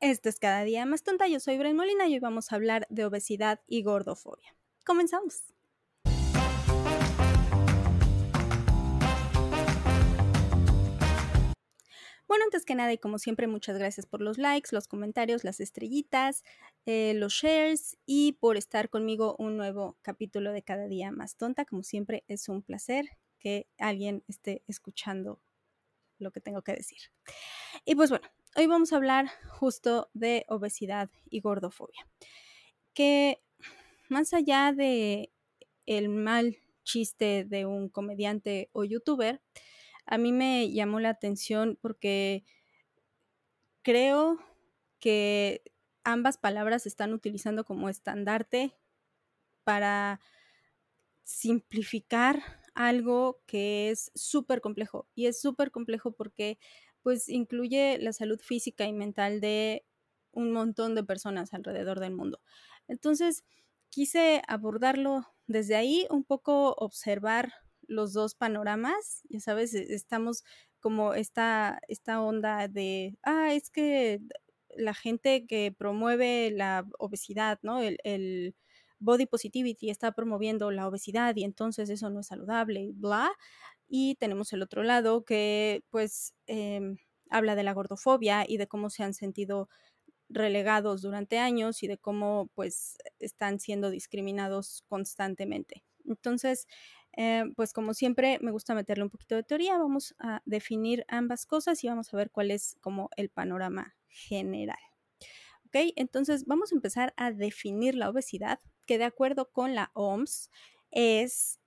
Esto es cada día más tonta. Yo soy Bren Molina y hoy vamos a hablar de obesidad y gordofobia. Comenzamos. Bueno, antes que nada y como siempre, muchas gracias por los likes, los comentarios, las estrellitas, eh, los shares y por estar conmigo un nuevo capítulo de cada día más tonta. Como siempre, es un placer que alguien esté escuchando lo que tengo que decir. Y pues bueno, hoy vamos a hablar justo de obesidad y gordofobia. Que más allá de el mal chiste de un comediante o youtuber, a mí me llamó la atención porque creo que ambas palabras se están utilizando como estandarte para simplificar algo que es súper complejo. Y es súper complejo porque pues incluye la salud física y mental de un montón de personas alrededor del mundo. Entonces, quise abordarlo desde ahí, un poco observar los dos panoramas, ya sabes, e, estamos como esta, esta onda de, ah, es que la gente que promueve la obesidad, ¿no? El, el body positivity está promoviendo la obesidad y entonces eso no es saludable y bla. Y tenemos el otro lado que pues eh, habla de la gordofobia y de cómo se han sentido relegados durante años y de cómo pues están siendo discriminados constantemente. Entonces, eh, pues como siempre me gusta meterle un poquito de teoría, vamos a definir ambas cosas y vamos a ver cuál es como el panorama general. ¿Ok? Entonces vamos a empezar a definir la obesidad, que de acuerdo con la OMS es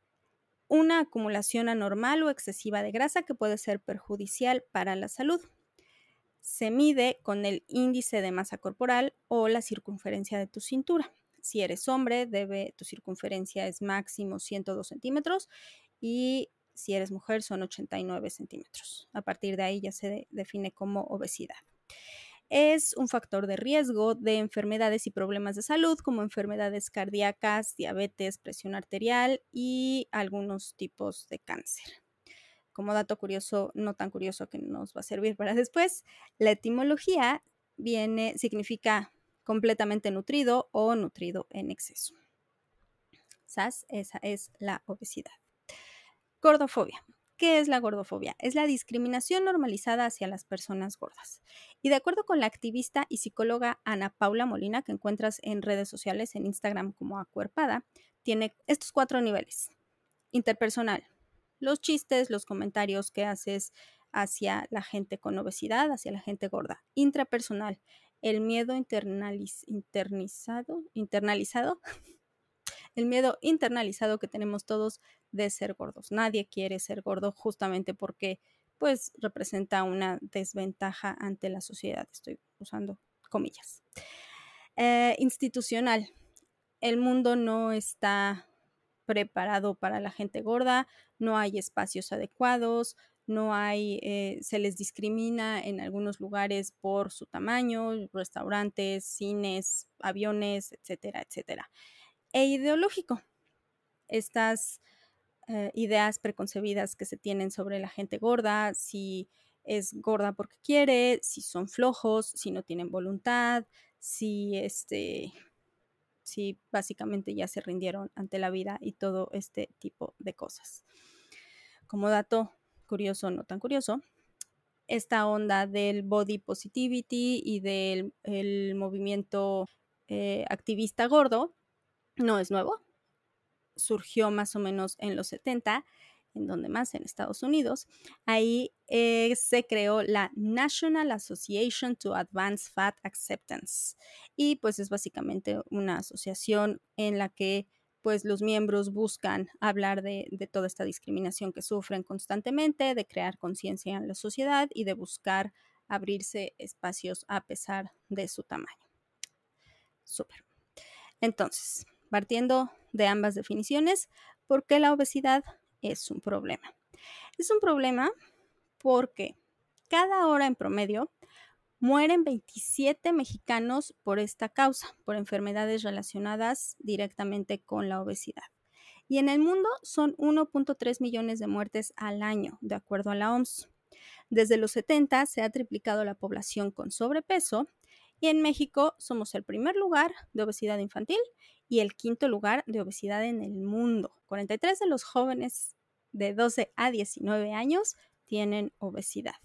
una acumulación anormal o excesiva de grasa que puede ser perjudicial para la salud. Se mide con el índice de masa corporal o la circunferencia de tu cintura. Si eres hombre, debe, tu circunferencia es máximo 102 centímetros y si eres mujer son 89 centímetros. A partir de ahí ya se define como obesidad. Es un factor de riesgo de enfermedades y problemas de salud como enfermedades cardíacas, diabetes, presión arterial y algunos tipos de cáncer. Como dato curioso, no tan curioso que nos va a servir para después, la etimología viene, significa completamente nutrido o nutrido en exceso. ¿Sas? Esa es la obesidad. Gordofobia. ¿Qué es la gordofobia? Es la discriminación normalizada hacia las personas gordas. Y de acuerdo con la activista y psicóloga Ana Paula Molina, que encuentras en redes sociales, en Instagram como Acuerpada, tiene estos cuatro niveles. Interpersonal, los chistes, los comentarios que haces hacia la gente con obesidad, hacia la gente gorda. Intrapersonal, el miedo internalizado, el miedo internalizado que tenemos todos de ser gordos. Nadie quiere ser gordo justamente porque pues representa una desventaja ante la sociedad. Estoy usando comillas. Eh, institucional. El mundo no está preparado para la gente gorda, no hay espacios adecuados, no hay, eh, se les discrimina en algunos lugares por su tamaño, restaurantes, cines, aviones, etcétera, etcétera. E ideológico, estas eh, ideas preconcebidas que se tienen sobre la gente gorda, si es gorda porque quiere, si son flojos, si no tienen voluntad, si este si básicamente ya se rindieron ante la vida y todo este tipo de cosas. Como dato curioso, no tan curioso, esta onda del body positivity y del movimiento eh, activista gordo no es nuevo. Surgió más o menos en los 70, en donde más, en Estados Unidos. Ahí eh, se creó la National Association to Advance Fat Acceptance. Y pues es básicamente una asociación en la que pues los miembros buscan hablar de, toda esta discriminación que sufren constantemente, de crear conciencia en la sociedad y de buscar abrirse espacios a pesar de su tamaño. Súper. Entonces, partiendo de ambas definiciones, ¿por qué la obesidad es un problema? Es un problema porque cada hora en promedio Mueren 27 mexicanos por esta causa, por enfermedades relacionadas directamente con la obesidad. Y en el mundo son 1.3 millones de muertes al año, de acuerdo a la OMS. Desde los 70 se ha triplicado la población con sobrepeso Y en México somos el primer lugar de obesidad infantil y el quinto lugar de obesidad en el mundo. 43 de los jóvenes de 12 a 19 años tienen obesidad.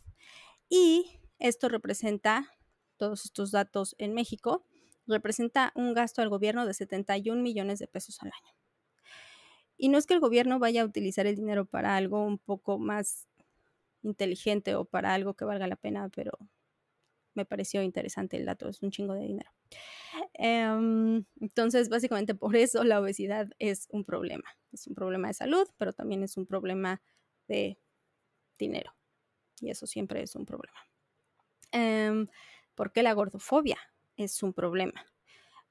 Y esto representa, todos estos datos en México, representa un gasto al gobierno de 71 millones de pesos al año. Y no es que el gobierno vaya a utilizar el dinero para algo un poco más inteligente o para algo que valga la pena, pero me pareció interesante el dato, es un chingo de dinero. Em, entonces, básicamente por eso la obesidad es un problema. Es un problema de salud, pero también es un problema de dinero. Y eso siempre es un problema. Em, ¿Por qué la gordofobia es un problema?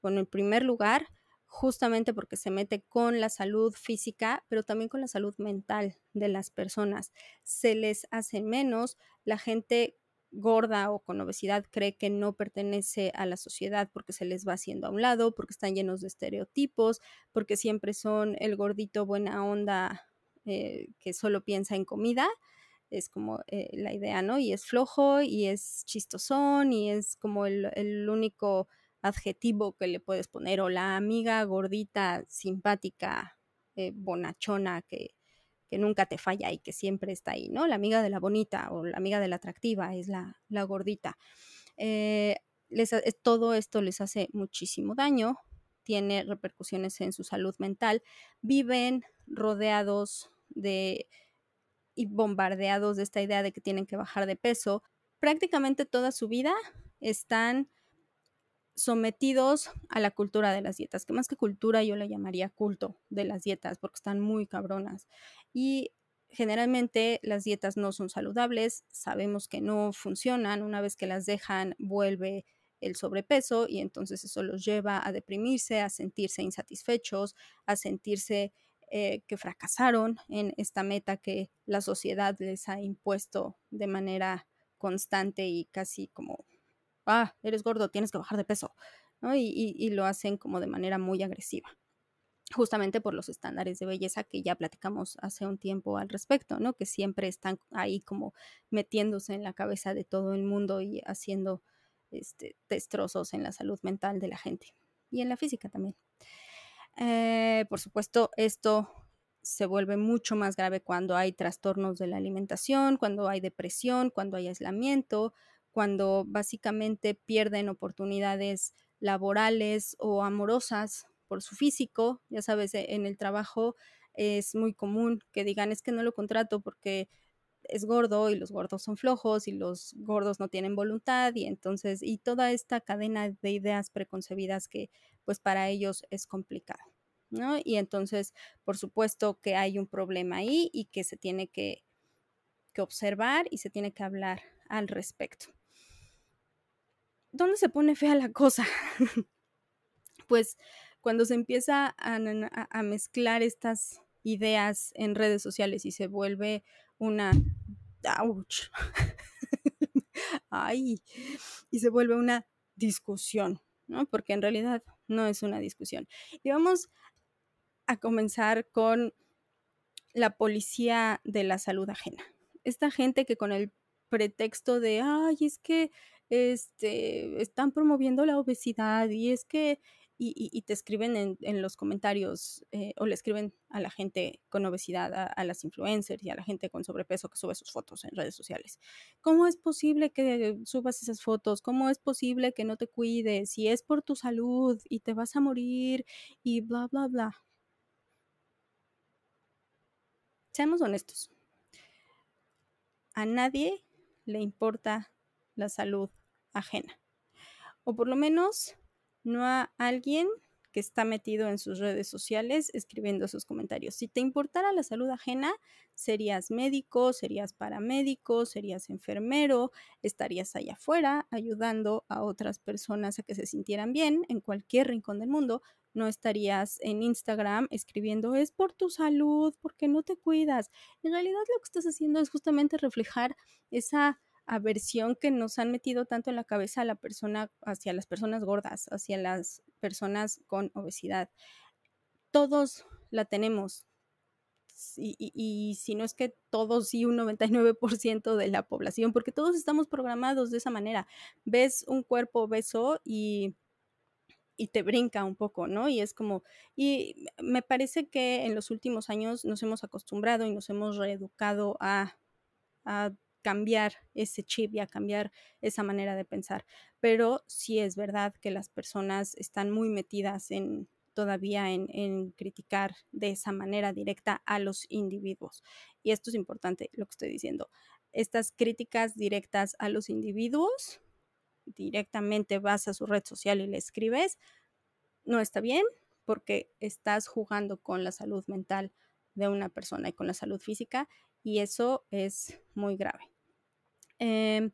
Bueno, en primer lugar, justamente porque se mete con la salud física, pero también con la salud mental de las personas. Se les hace menos, la gente gorda o con obesidad cree que no pertenece a la sociedad porque se les va haciendo a un lado, porque están llenos de estereotipos, porque siempre son el gordito buena onda eh, que solo piensa en comida. Es como eh, la idea, ¿no? Y es flojo y es chistosón y es como el único adjetivo que le puedes poner, o la amiga gordita, simpática, eh, bonachona, que, nunca te falla y que siempre está ahí, ¿no? La amiga de la bonita o la amiga de la atractiva es la, gordita. Eh, todo esto les hace muchísimo daño, tiene repercusiones en su salud mental, viven rodeados de y bombardeados de esta idea de que tienen que bajar de peso. Prácticamente toda su vida están sometidos a la cultura de las dietas, que más que cultura yo le llamaría culto de las dietas, porque están muy cabronas. Y generalmente las dietas no son saludables, sabemos que no funcionan, una vez que las dejan vuelve el sobrepeso y entonces eso los lleva a deprimirse, a sentirse insatisfechos, a sentirse eh, que fracasaron en esta meta que la sociedad les ha impuesto de manera constante y casi como ah, eres gordo, tienes que bajar de peso, ¿no? Y, lo hacen como de manera muy agresiva justamente por los estándares de belleza que ya platicamos hace un tiempo al respecto, ¿no? Que siempre están ahí como metiéndose en la cabeza de todo el mundo y haciendo este, destrozos en la salud mental de la gente y en la física también. Eh, por supuesto, esto se vuelve mucho más grave cuando hay trastornos de la alimentación, cuando hay depresión, cuando hay aislamiento, cuando básicamente pierden oportunidades laborales o amorosas por su físico. Ya sabes, e, en el trabajo es muy común que digan es que no lo contrato porque es gordo y los gordos son flojos y los gordos no tienen voluntad y entonces y toda esta cadena de ideas preconcebidas que pues para ellos es complicado, ¿no? Y entonces, por supuesto que hay un problema ahí y que se tiene que, que observar y se tiene que hablar al respecto. ¿Dónde se pone fea la cosa? pues cuando se empieza a, mezclar estas ideas en redes sociales y se vuelve una... ¡Auch! ¡Ay! Y se vuelve una discusión, ¿no? Porque en realidad no es una discusión. Y vamos a comenzar con la policía de la salud ajena. Esta gente que con el pretexto de, ay, es que este, están promoviendo la obesidad y es que, y, te escriben en, los comentarios eh, o le escriben a la gente con obesidad, a, las influencers y a la gente con sobrepeso que sube sus fotos en redes sociales. ¿Cómo es posible que subas esas fotos? ¿Cómo es posible que no te cuides? Si es por tu salud y te vas a morir y bla, bla, bla. Seamos honestos. A nadie le importa la salud ajena. O por lo menos no a alguien que está metido en sus redes sociales escribiendo sus comentarios. Si te importara la salud ajena, serías médico, serías paramédico, serías enfermero, estarías allá afuera ayudando a otras personas a que se sintieran bien en cualquier rincón del mundo. No estarías en Instagram escribiendo es por tu salud, porque no te cuidas. En realidad lo que estás haciendo es justamente reflejar esa aversión que nos han metido tanto en la cabeza a la persona, hacia las personas gordas, hacia las personas con obesidad. Todos la tenemos. y, si no es que todos, sí, un 99% de la población, porque todos estamos programados de esa manera. Ves un cuerpo obeso y, y te brinca un poco, ¿no? Y es como, y me parece que en los últimos años nos hemos acostumbrado y nos hemos reeducado a cambiar ese chip y a cambiar esa manera de pensar. Pero sí es verdad que las personas están muy metidas en, todavía en, criticar de esa manera directa a los individuos. Y esto es importante, lo que estoy diciendo. Estas críticas directas a los individuos, directamente vas a su red social y le escribes, no está bien porque estás jugando con la salud mental de una persona y con la salud física y eso es muy grave. Em,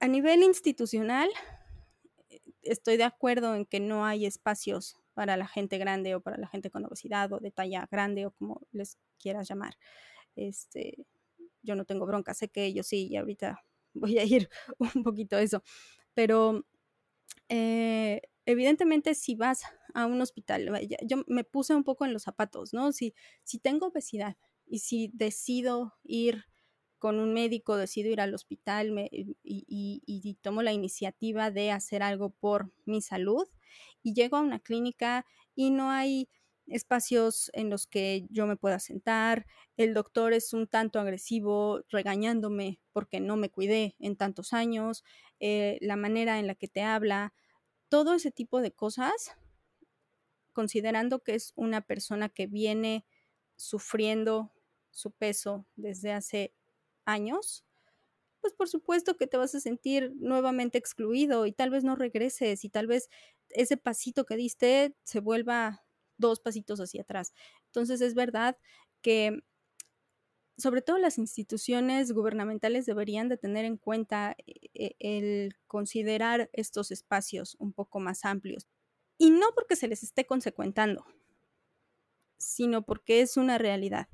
a nivel institucional, estoy de acuerdo en que no hay espacios para la gente grande o para la gente con obesidad o de talla grande o como les quieras llamar. Este, yo no tengo bronca, sé que ellos sí, y ahorita voy a ir un poquito a eso, pero eh, evidentemente si vas a un hospital, yo me puse un poco en los zapatos, ¿no? Si, si tengo obesidad y si decido ir con un médico, decido ir al hospital y, tomo la iniciativa de hacer algo por mi salud y llego a una clínica y no hay espacios en los que yo me pueda sentar, el doctor es un tanto agresivo regañándome porque no me cuidé en tantos años, eh, la manera en la que te habla, todo ese tipo de cosas, considerando que es una persona que viene sufriendo su peso desde hace años, pues por supuesto que te vas a sentir nuevamente excluido y tal vez no regreses y tal vez ese pasito que diste se vuelva dos pasitos hacia atrás. Entonces es verdad que sobre todo las instituciones gubernamentales deberían de tener en cuenta eh, el considerar estos espacios un poco más amplios. Y no porque se les esté consecuentando, sino porque es una realidad.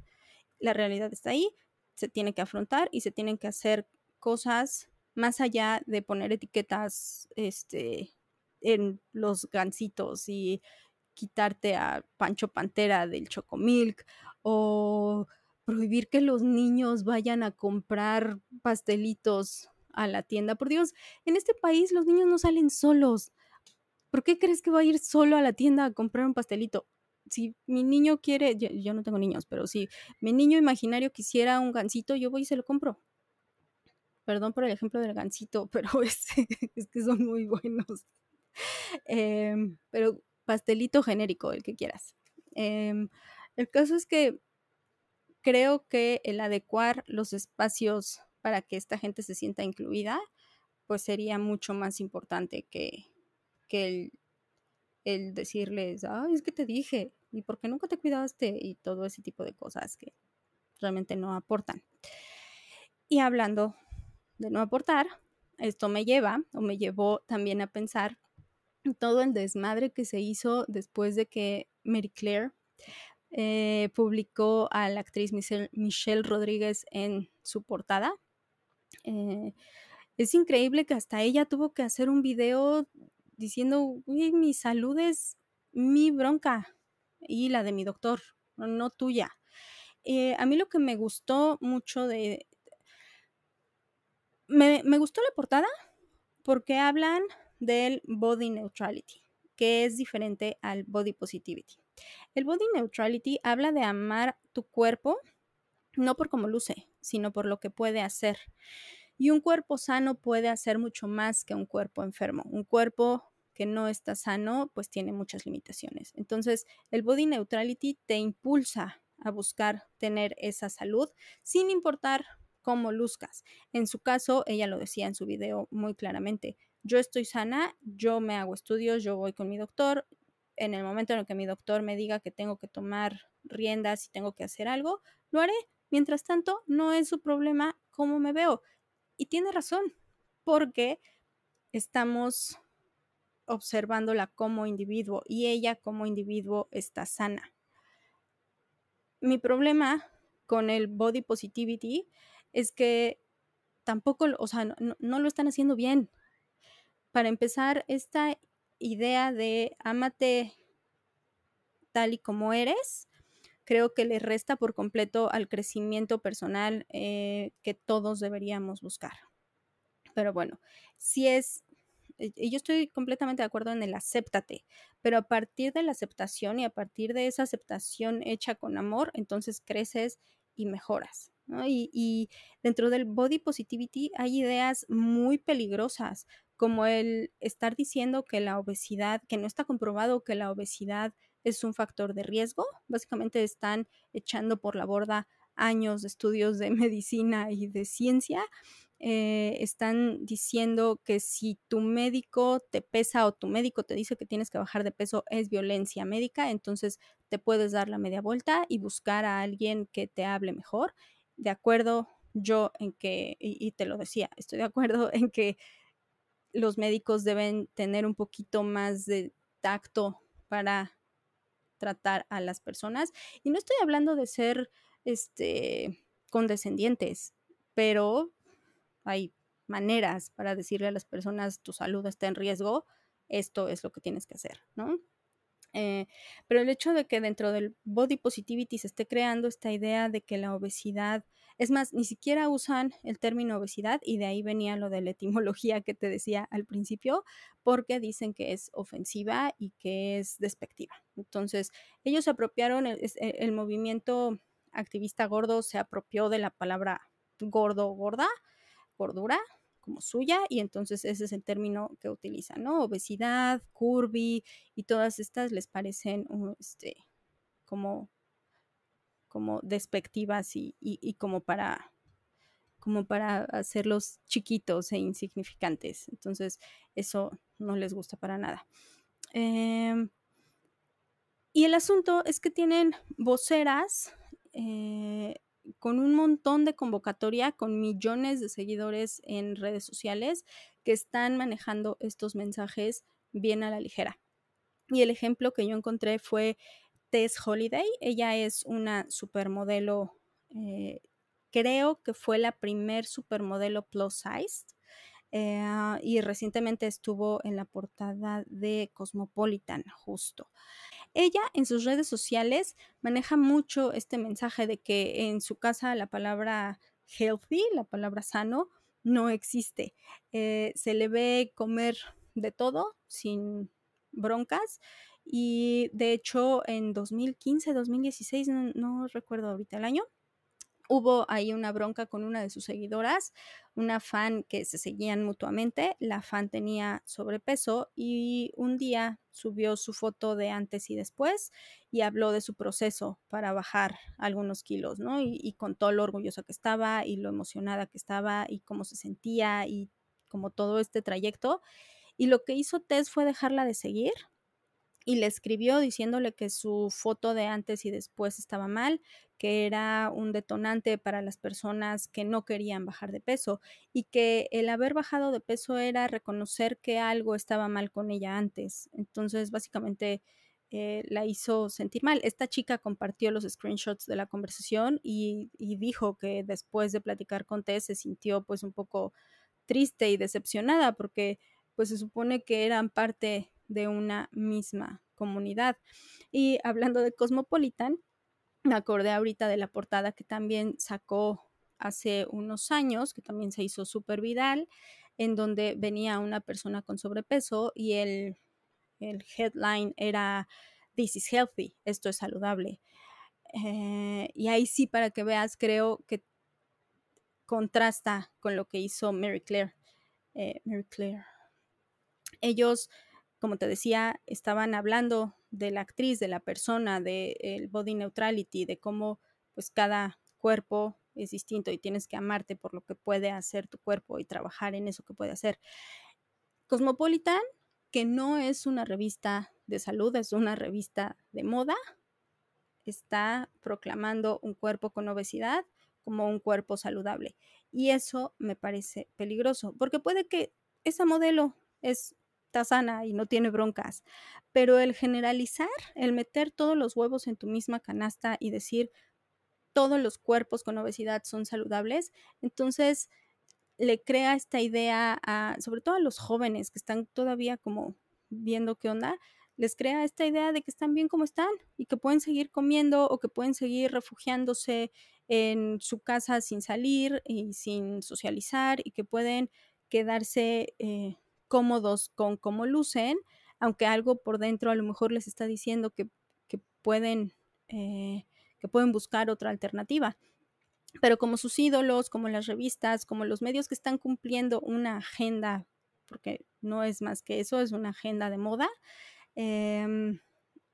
La realidad está ahí, se tiene que afrontar y se tienen que hacer cosas más allá de poner etiquetas este, en los gansitos y quitarte a Pancho Pantera del Chocomilk o prohibir que los niños vayan a comprar pastelitos a la tienda. Por Dios, en este país los niños no salen solos. ¿Por qué crees que va a ir solo a la tienda a comprar un pastelito? Si mi niño quiere, yo, no tengo niños, pero si mi niño imaginario quisiera un gansito, yo voy y se lo compro. Perdón por el ejemplo del gansito, pero es, es que son muy buenos. Em, pero pastelito genérico, el que quieras. Em, el caso es que creo que el adecuar los espacios para que esta gente se sienta incluida, pues sería mucho más importante que, que el el decirles, ay, es que te dije, ¿y por qué nunca te cuidaste? Y todo ese tipo de cosas que realmente no aportan. Y hablando de no aportar, esto me lleva o me llevó también a pensar todo el desmadre que se hizo después de que Mary Claire eh, publicó a la actriz Michelle, Rodríguez en su portada. Eh, es increíble que hasta ella tuvo que hacer un video diciendo, mi salud es mi bronca y la de mi doctor, no tuya. Eh, a mí lo que me gustó mucho de... Me, me gustó la portada porque hablan del body neutrality, que es diferente al body positivity. El body neutrality habla de amar tu cuerpo, no por cómo luce, sino por lo que puede hacer. Y un cuerpo sano puede hacer mucho más que un cuerpo enfermo. Un cuerpo que no está sano, pues tiene muchas limitaciones. Entonces, el body neutrality te impulsa a buscar tener esa salud sin importar cómo luzcas. En su caso, ella lo decía en su video muy claramente, yo estoy sana, yo me hago estudios, yo voy con mi doctor, en el momento en el que mi doctor me diga que tengo que tomar riendas y tengo que hacer algo, lo haré. Mientras tanto, no es su problema cómo me veo. Y tiene razón, porque estamos observándola como individuo y ella como individuo está sana. Mi problema con el body positivity es que tampoco, o sea, no, lo están haciendo bien. Para empezar, esta idea de ámate tal y como eres, creo que le resta por completo al crecimiento personal eh, que todos deberíamos buscar. Pero bueno, si es y yo estoy completamente de acuerdo en el acéptate, pero a partir de la aceptación y a partir de esa aceptación hecha con amor, entonces creces y mejoras. Y, dentro del body positivity hay ideas muy peligrosas, como el estar diciendo que la obesidad, que no está comprobado que la obesidad es un factor de riesgo. Básicamente están echando por la borda años de estudios de medicina y de ciencia eh, están diciendo que si tu médico te pesa o tu médico te dice que tienes que bajar de peso es violencia médica, entonces te puedes dar la media vuelta y buscar a alguien que te hable mejor. De acuerdo yo en que, y, te lo decía, estoy de acuerdo en que los médicos deben tener un poquito más de tacto para tratar a las personas. Y no estoy hablando de ser este condescendientes, pero hay maneras para decirle a las personas tu salud está en riesgo, esto es lo que tienes que hacer, ¿no? Eh, pero el hecho de que dentro del body positivity se esté creando esta idea de que la obesidad, es más, ni siquiera usan el término obesidad y de ahí venía lo de la etimología que te decía al principio, porque dicen que es ofensiva y que es despectiva. Entonces, ellos apropiaron, el, el movimiento activista gordo se apropió de la palabra gordo gorda gordura como suya y entonces ese es el término que utilizan, ¿no? Obesidad, curvy y todas estas les parecen este, como, como despectivas y, como para como para hacerlos chiquitos e insignificantes. Entonces, eso no les gusta para nada. Em, y el asunto es que tienen voceras eh, con un montón de convocatoria, con millones de seguidores en redes sociales que están manejando estos mensajes bien a la ligera. Y el ejemplo que yo encontré fue Tess Holiday. Ella es una supermodelo, eh, creo que fue la primer supermodelo plus size. Eh, y recientemente estuvo en la portada de Cosmopolitan, justo. Ella en sus redes sociales maneja mucho este mensaje de que en su casa la palabra healthy, la palabra sano, no existe. Eh, se le ve comer de todo sin broncas y de hecho en 2015, 2016, no, no recuerdo ahorita el año, hubo ahí una bronca con una de sus seguidoras, una fan que se seguían mutuamente, la fan tenía sobrepeso y un día subió su foto de antes y después y habló de su proceso para bajar algunos kilos, ¿no? Y, contó lo orgullosa que estaba y lo emocionada que estaba y cómo se sentía y como todo este trayecto. Y lo que hizo Tess fue dejarla de seguir y le escribió diciéndole que su foto de antes y después estaba mal, que era un detonante para las personas que no querían bajar de peso y que el haber bajado de peso era reconocer que algo estaba mal con ella antes. Entonces, básicamente eh, la hizo sentir mal. Esta chica compartió los screenshots de la conversación y, dijo que después de platicar con Tess se sintió pues un poco triste y decepcionada porque pues se supone que eran parte de una misma comunidad. Y hablando de Cosmopolitan, me acordé ahorita de la portada que también sacó hace unos años, que también se hizo súper viral, en donde venía una persona con sobrepeso y el, el headline era This is healthy, esto es saludable. Eh, y ahí sí, para que veas, creo que contrasta con lo que hizo Mary Claire. Eh, Mary Claire. Ellos como te decía, estaban hablando de la actriz, de la persona, del body neutrality, de cómo pues cada cuerpo es distinto y tienes que amarte por lo que puede hacer tu cuerpo y trabajar en eso que puede hacer. Cosmopolitan, que no es una revista de salud, es una revista de moda, está proclamando un cuerpo con obesidad como un cuerpo saludable. Y eso me parece peligroso, porque puede que esa modelo es sana y no tiene broncas. Pero el generalizar, el meter todos los huevos en tu misma canasta y decir todos los cuerpos con obesidad son saludables, entonces le crea esta idea a, sobre todo a los jóvenes que están todavía como viendo qué onda, les crea esta idea de que están bien como están y que pueden seguir comiendo o que pueden seguir refugiándose en su casa sin salir y sin socializar y que pueden quedarse eh, cómodos con cómo lucen, aunque algo por dentro a lo mejor les está diciendo que, que pueden, eh, que pueden buscar otra alternativa. Pero como sus ídolos, como las revistas, como los medios que están cumpliendo una agenda, porque no es más que eso, es una agenda de moda, eh,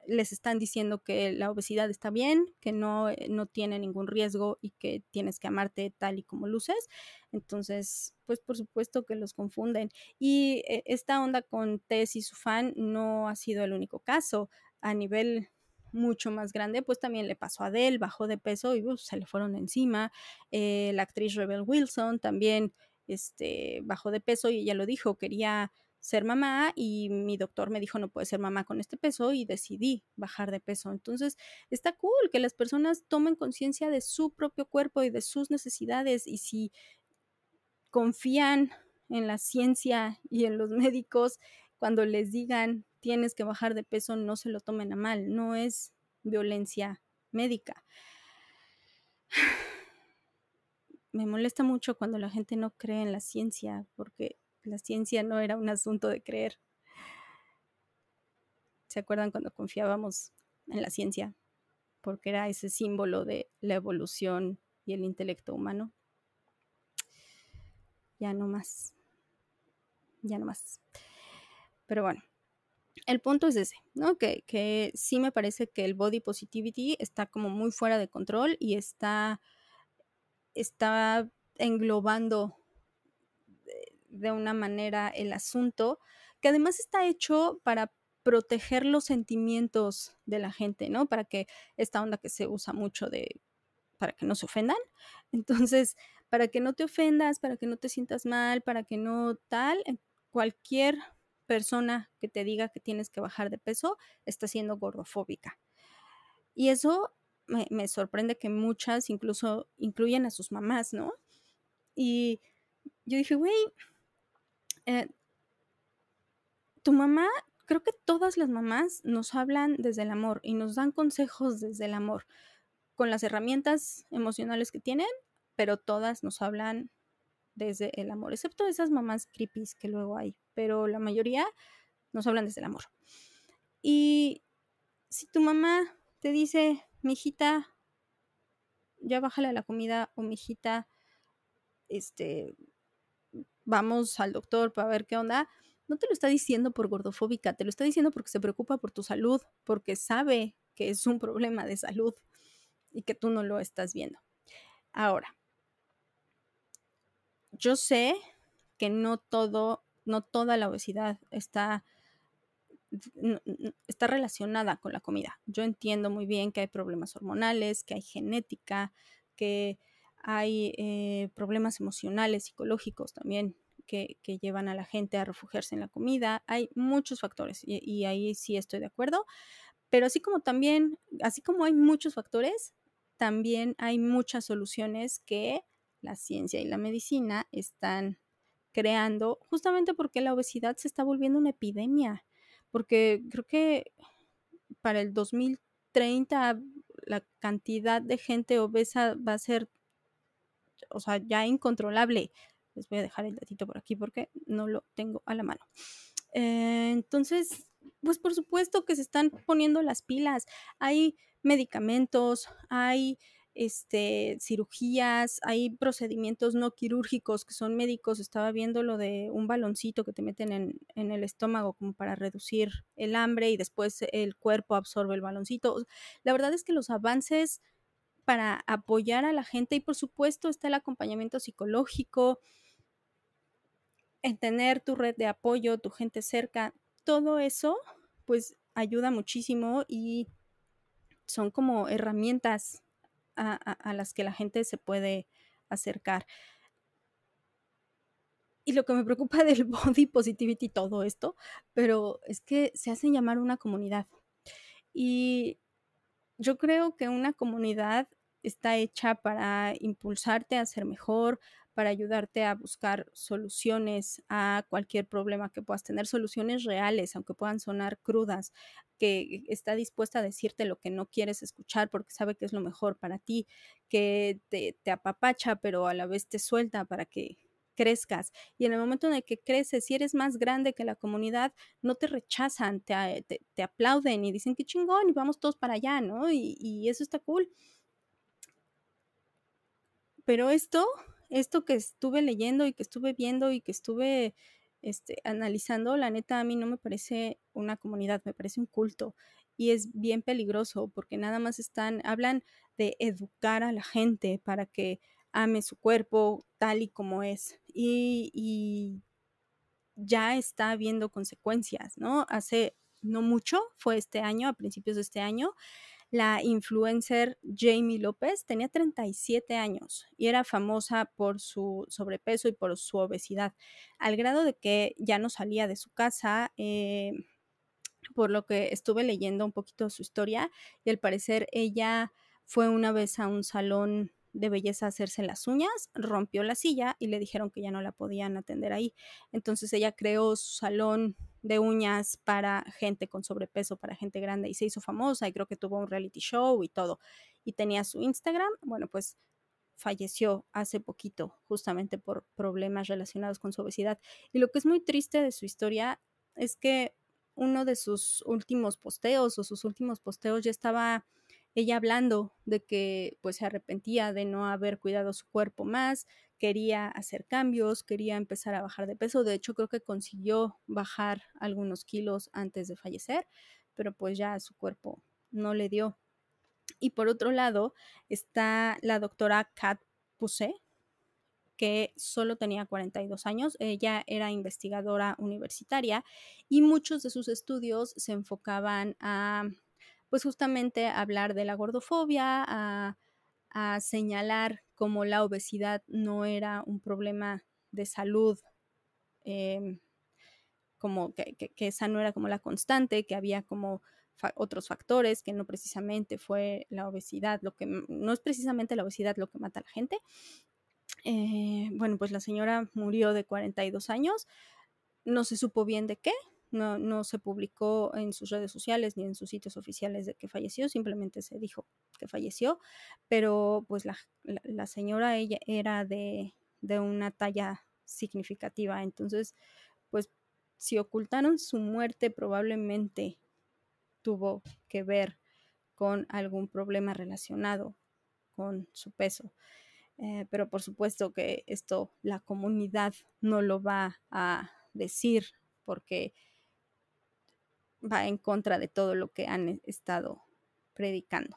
les están diciendo que la obesidad está bien, que no, eh, no tiene ningún riesgo y que tienes que amarte tal y como luces. Entonces, pues por supuesto que los confunden. Y eh, esta onda con Tess y su fan no ha sido el único caso. A nivel mucho más grande, pues también le pasó a Adele, bajó de peso y se le fueron encima. Eh, la actriz Rebel Wilson también este, bajó de peso y ella lo dijo, quería ser mamá y mi doctor me dijo no puede ser mamá con este peso y decidí bajar de peso. Entonces está cool que las personas tomen conciencia de su propio cuerpo y de sus necesidades y si confían en la ciencia y en los médicos cuando les digan tienes que bajar de peso no se lo tomen a mal, no es violencia médica. Me molesta mucho cuando la gente no cree en la ciencia porque la ciencia no era un asunto de creer. ¿Se acuerdan cuando confiábamos en la ciencia? Porque era ese símbolo de la evolución y el intelecto humano. Ya no más. Ya no más. Pero bueno, el punto es ese, ¿no? Que, que, sí me parece que el body positivity está como muy fuera de control y está, está englobando de una manera el asunto, que además está hecho para proteger los sentimientos de la gente, ¿no? Para que esta onda que se usa mucho de, para que no se ofendan. Entonces, para que no te ofendas, para que no te sientas mal, para que no tal, cualquier persona que te diga que tienes que bajar de peso está siendo gordofóbica. Y eso me, me sorprende que muchas incluso incluyen a sus mamás, ¿no? Y yo dije, güey, eh, tu mamá, creo que todas las mamás nos hablan desde el amor y nos dan consejos desde el amor, con las herramientas emocionales que tienen, pero todas nos hablan desde el amor, excepto esas mamás creepy que luego hay, pero la mayoría nos hablan desde el amor. Y si tu mamá te dice, mi hijita, ya bájale a la comida, o mi hijita, este, vamos al doctor para ver qué onda, no te lo está diciendo por gordofóbica, te lo está diciendo porque se preocupa por tu salud, porque sabe que es un problema de salud y que tú no lo estás viendo. Ahora, yo sé que no todo, no toda la obesidad está, está relacionada con la comida. Yo entiendo muy bien que hay problemas hormonales, que hay genética, que hay eh, problemas emocionales, psicológicos también que, llevan a la gente a refugiarse en la comida. Hay muchos factores y, y, ahí sí estoy de acuerdo. Pero así como también, así como hay muchos factores, también hay muchas soluciones que la ciencia y la medicina están creando justamente porque la obesidad se está volviendo una epidemia. Porque creo que para el 2030 la cantidad de gente obesa va a ser o sea, ya incontrolable. Les voy a dejar el datito por aquí porque no lo tengo a la mano. Eh, entonces, pues por supuesto que se están poniendo las pilas. Hay medicamentos, hay este, cirugías, hay procedimientos no quirúrgicos que son médicos. Estaba viendo lo de un baloncito que te meten en, en, el estómago como para reducir el hambre y después el cuerpo absorbe el baloncito. La verdad es que los avances para apoyar a la gente y por supuesto está el acompañamiento psicológico, en tener tu red de apoyo, tu gente cerca, todo eso pues ayuda muchísimo y son como herramientas a, a, las que la gente se puede acercar. Y lo que me preocupa del body positivity, todo esto, pero es que se hacen llamar una comunidad. Y yo creo que una comunidad está hecha para impulsarte a ser mejor, para ayudarte a buscar soluciones a cualquier problema que puedas tener, soluciones reales, aunque puedan sonar crudas, que está dispuesta a decirte lo que no quieres escuchar porque sabe que es lo mejor para ti, que te, te apapacha, pero a la vez te suelta para que crezcas. Y en el momento en el que creces, si eres más grande que la comunidad, no te rechazan, te, te, aplauden y dicen que chingón y vamos todos para allá, ¿no? Y, y eso está cool. Pero esto, esto que estuve leyendo y que estuve viendo y que estuve este, analizando, la neta a mí no me parece una comunidad, me parece un culto y es bien peligroso porque nada más están, hablan de educar a la gente para que ame su cuerpo tal y como es. Y, ya está habiendo consecuencias, ¿no? Hace no mucho, fue este año, a principios de este año, la influencer Jamie López tenía 37 años y era famosa por su sobrepeso y por su obesidad, al grado de que ya no salía de su casa. Eh, por lo que estuve leyendo un poquito su historia y al parecer ella fue una vez a un salón de belleza hacerse las uñas, rompió la silla y le dijeron que ya no la podían atender ahí. Entonces ella creó su salón de uñas para gente con sobrepeso, para gente grande y se hizo famosa y creo que tuvo un reality show y todo. Y tenía su Instagram, bueno, pues falleció hace poquito justamente por problemas relacionados con su obesidad. Y lo que es muy triste de su historia es que uno de sus últimos posteos o sus últimos posteos ya estaba ella hablando de que pues se arrepentía de no haber cuidado su cuerpo más, quería hacer cambios, quería empezar a bajar de peso, de hecho creo que consiguió bajar algunos kilos antes de fallecer, pero pues ya su cuerpo no le dio. Y por otro lado está la doctora Kat Pusey, que solo tenía 42 años. Ella era investigadora universitaria y muchos de sus estudios se enfocaban a pues justamente hablar de la gordofobia, a, señalar cómo la obesidad no era un problema de salud, em, como que, esa no era como la constante, que había como otros factores, que no precisamente fue la obesidad, lo que no es precisamente la obesidad lo que mata a la gente. Eh, bueno, pues la señora murió de 42 años, no se supo bien de qué, no, se publicó en sus redes sociales ni en sus sitios oficiales de que falleció, simplemente se dijo que falleció, pero pues la, señora ella era de, de una talla significativa, entonces pues si ocultaron su muerte probablemente tuvo que ver con algún problema relacionado con su peso. Eh, pero por supuesto que esto la comunidad no lo va a decir porque va en contra de todo lo que han estado predicando.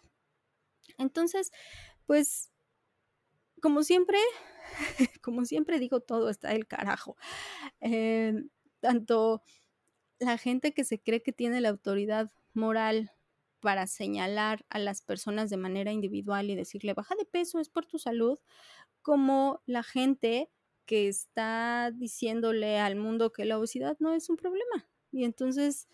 Entonces, pues, como siempre, como siempre digo, todo está del carajo. Em, tanto la gente que se cree que tiene la autoridad moral para señalar a las personas de manera individual y decirle baja de peso es por tu salud, como la gente que está diciéndole al mundo que la obesidad no es un problema. Y entonces,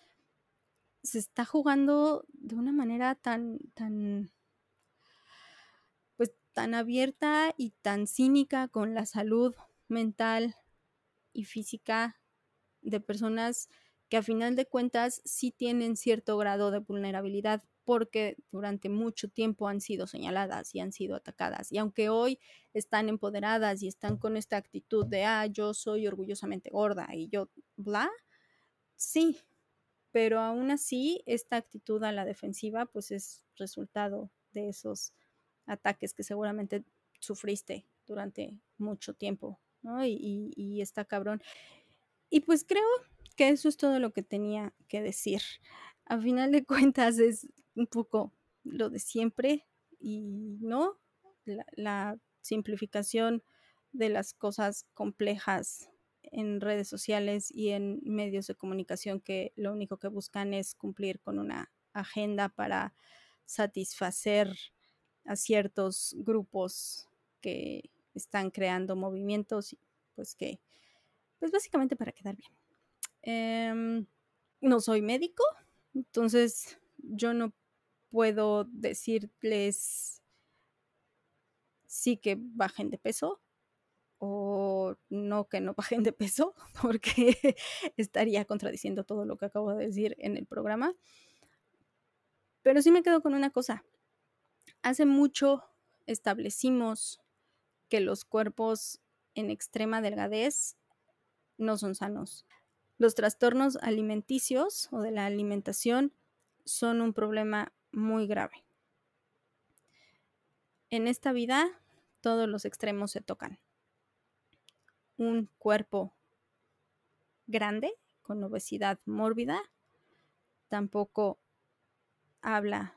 se está jugando de una manera tan, tan, pues tan abierta y tan cínica con la salud mental y física de personas que a final de cuentas sí tienen cierto grado de vulnerabilidad porque durante mucho tiempo han sido señaladas y han sido atacadas. Y aunque hoy están empoderadas y están con esta actitud de, ah, yo soy orgullosamente gorda y yo, bla, sí, pero aún así esta actitud a la defensiva pues es resultado de esos ataques que seguramente sufriste durante mucho tiempo, ¿no? Y, está cabrón. Y pues creo que eso es todo lo que tenía que decir. A final de cuentas es un poco lo de siempre y no la simplificación de las cosas complejas en redes sociales y en medios de comunicación que lo único que buscan es cumplir con una agenda para satisfacer a ciertos grupos que están creando movimientos, pues que, pues básicamente para quedar bien. Em, no soy médico, entonces yo no puedo decirles sí que bajen de peso o no que no bajen de peso, porque estaría contradiciendo todo lo que acabo de decir en el programa. Pero sí me quedo con una cosa. Hace mucho establecimos que los cuerpos en extrema delgadez no son sanos. Los trastornos alimenticios o de la alimentación son un problema muy grave. En esta vida todos los extremos se tocan. Un cuerpo grande con obesidad mórbida tampoco habla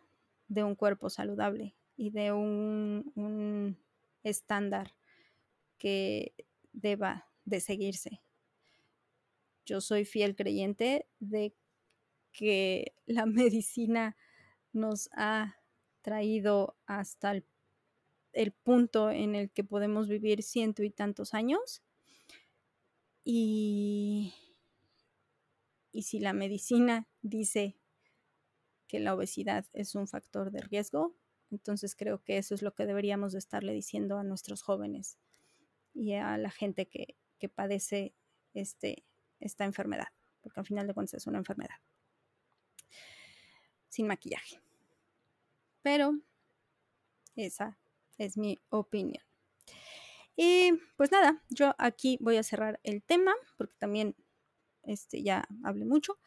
de un cuerpo saludable y de un, un estándar que deba de seguirse. Yo soy fiel creyente de que la medicina nos ha traído hasta el, el, punto en el que podemos vivir ciento y tantos años. Y, y si la medicina dice que la obesidad es un factor de riesgo, entonces creo que eso es lo que deberíamos de estarle diciendo a nuestros jóvenes y a la gente que, que padece este, esta enfermedad, porque al final de cuentas es una enfermedad. Sin maquillaje. Pero esa es mi opinión. Y pues nada, yo aquí voy a cerrar el tema, porque también este, ya hablé mucho.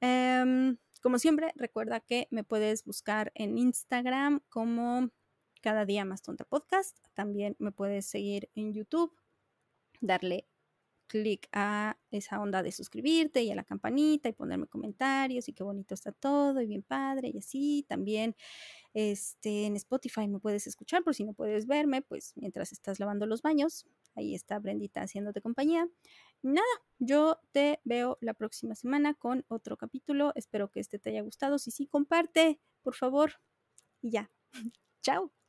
Um, como siempre, recuerda que me puedes buscar en Instagram como cada día más tonta podcast. También me puedes seguir en YouTube, darle clic a esa onda de suscribirte y a la campanita y ponerme comentarios y qué bonito está todo y bien padre y así. También este, en Spotify me puedes escuchar por si no puedes verme, pues mientras estás lavando los baños. Ahí está Brendita haciéndote compañía. Nada, yo te veo la próxima semana con otro capítulo. Espero que este te haya gustado. Si sí, comparte, por favor. Y ya. Chao.